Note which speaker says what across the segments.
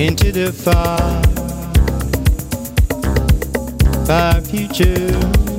Speaker 1: Into the far, far future.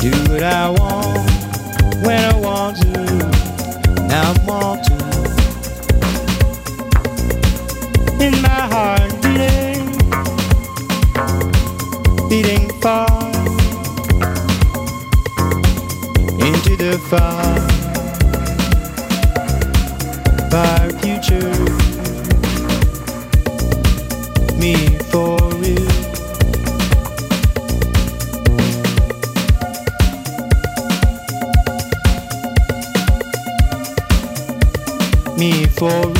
Speaker 1: do what I want when I want to, Now I want to. In my heart beating, beating far into the far, far future. Me for real.
Speaker 2: for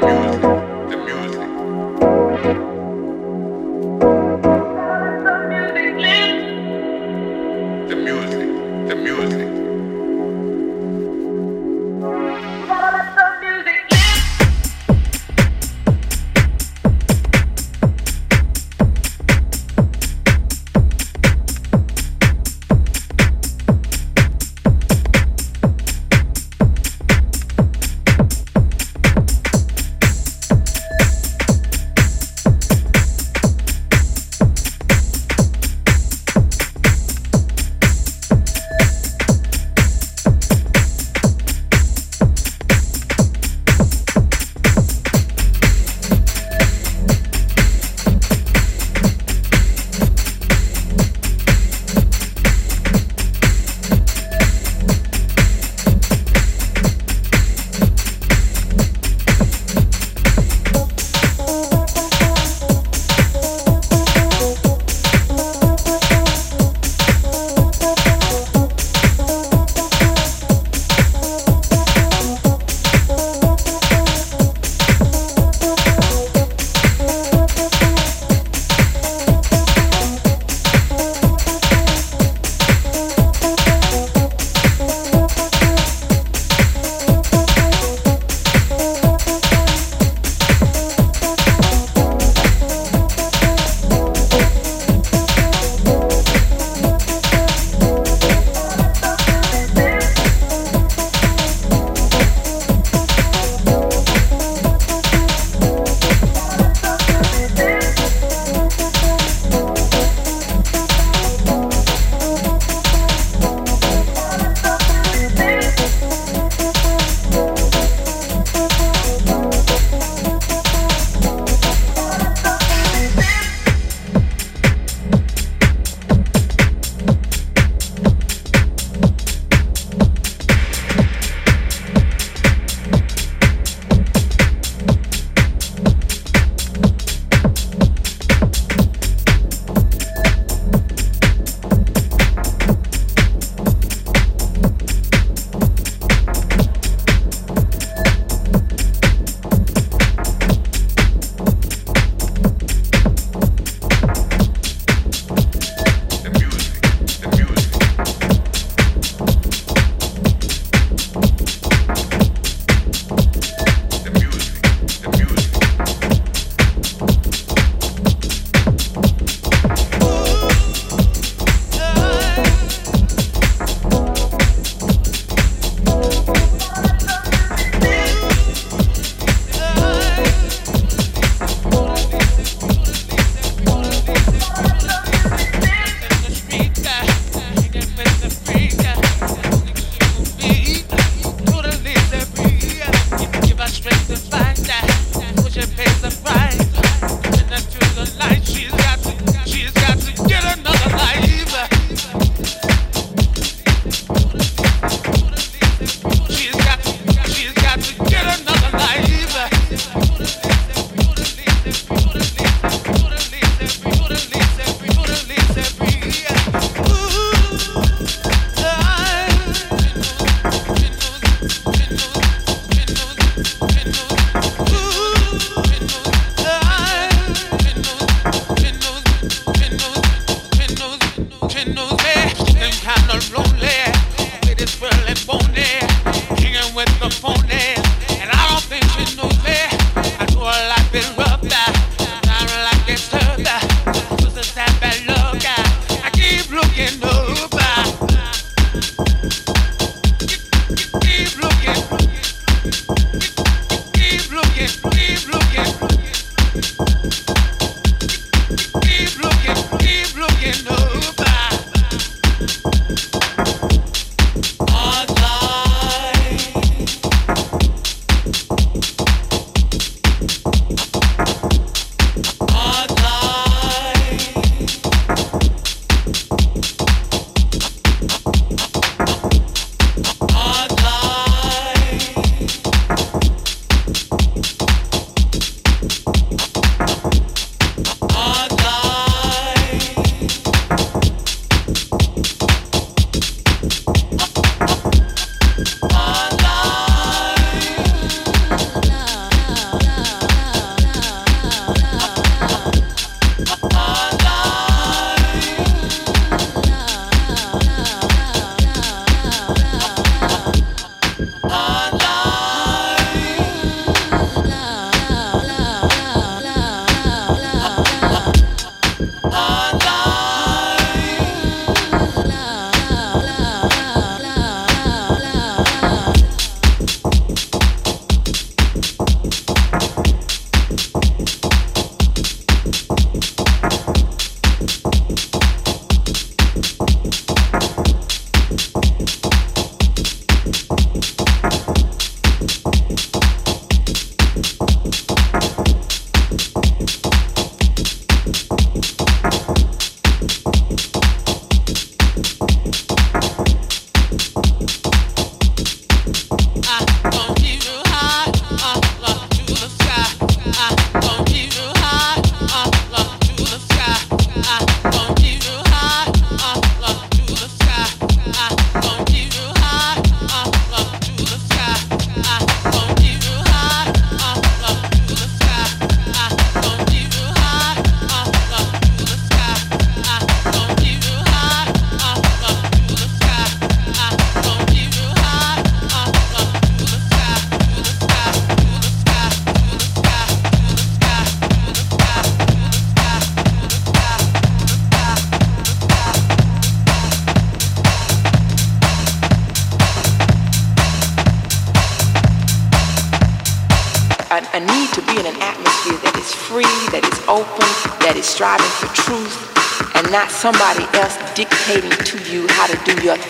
Speaker 3: Thank.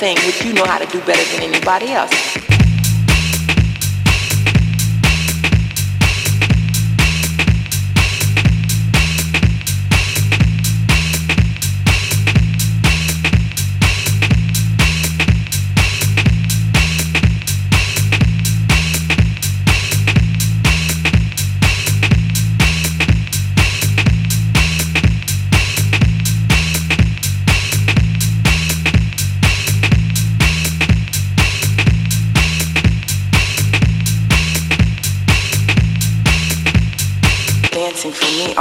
Speaker 3: Thing, which you know how to do better than anybody else.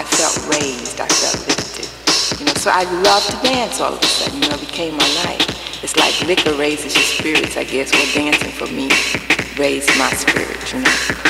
Speaker 3: I felt raised, I felt lifted. You know, so I loved to dance all of a sudden, you know, it became my life. It's like liquor raises your spirits, I guess. Well, dancing for me raised my spirit, you know.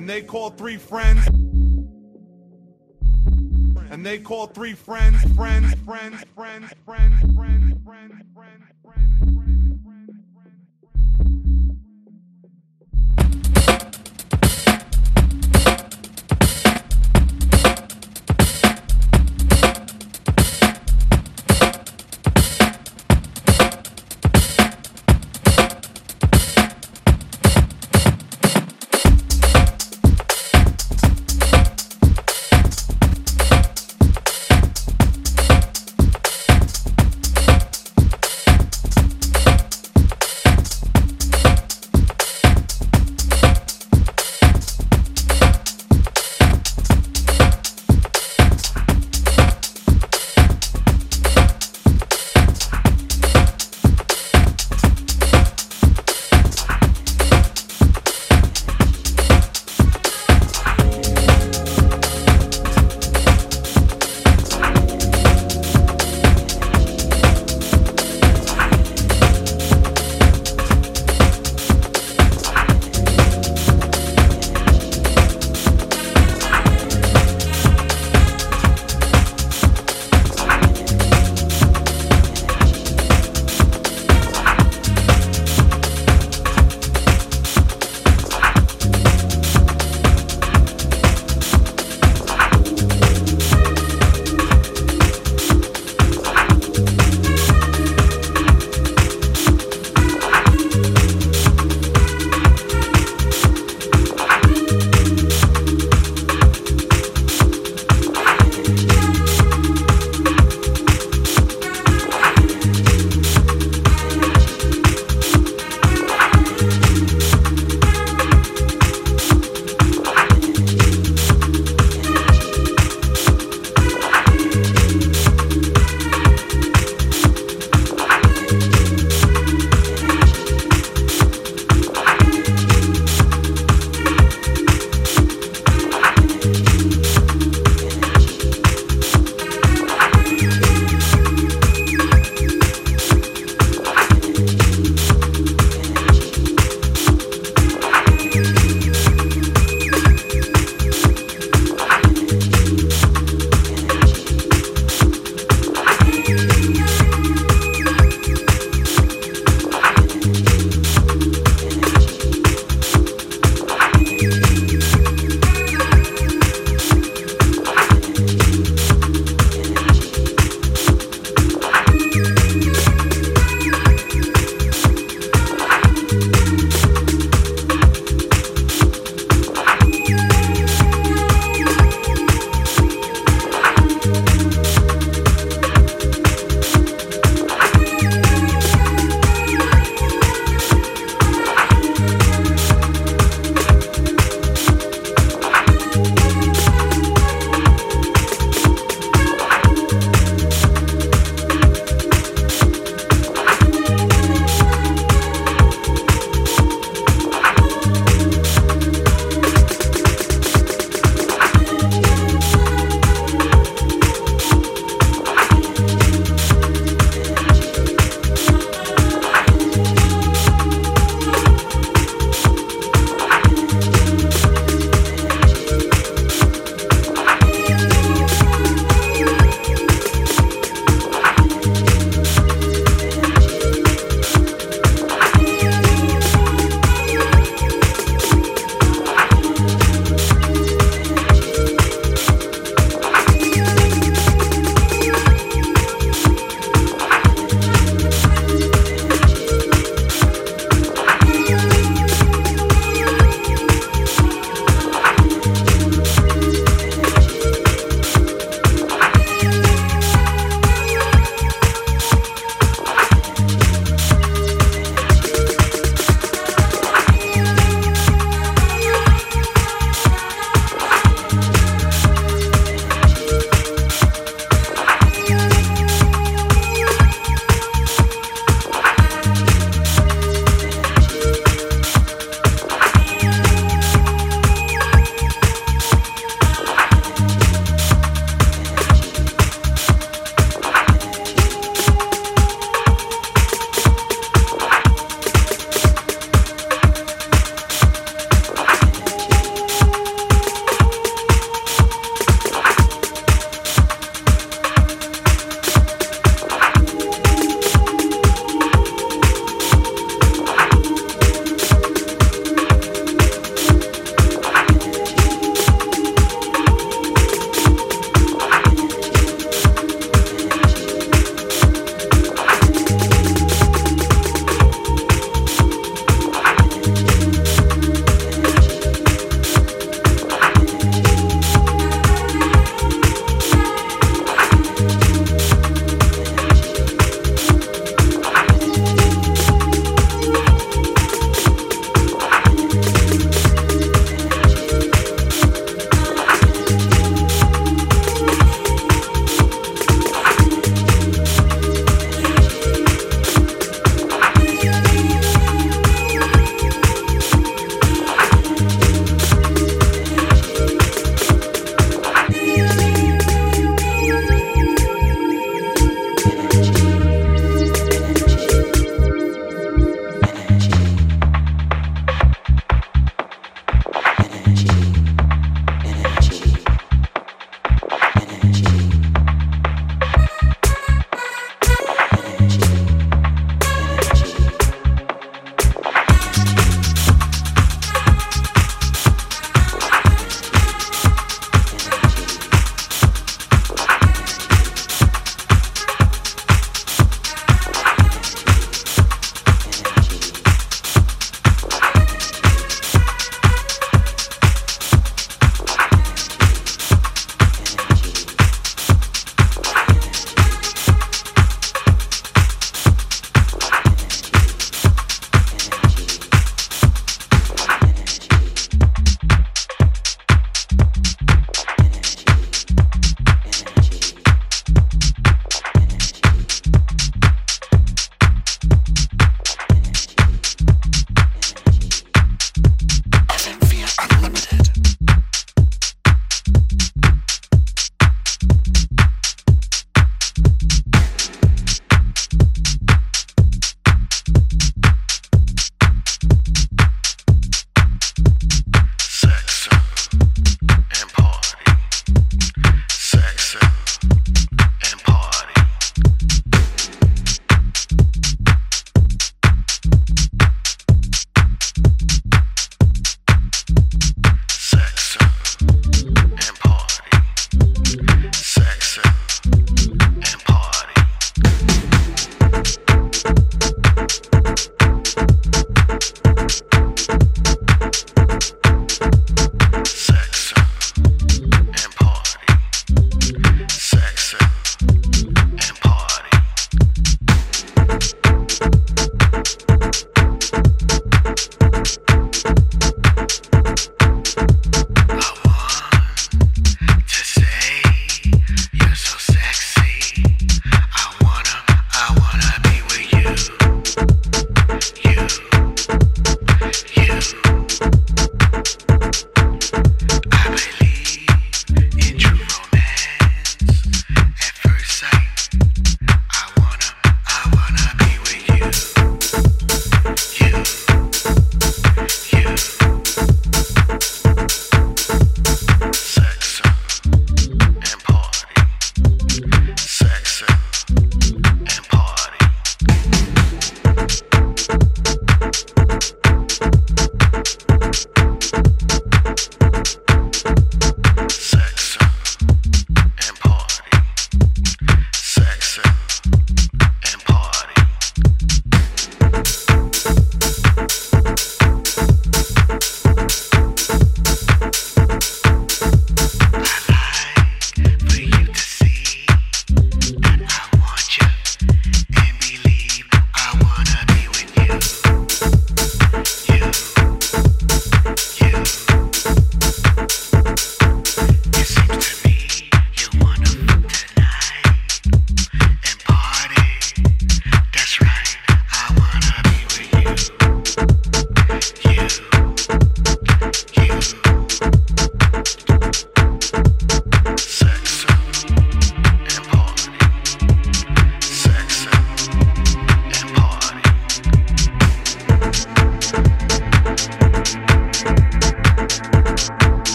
Speaker 4: and they call three friends. And they call three friends, friends, friends, friends, friends, friends, friends, friends, friends.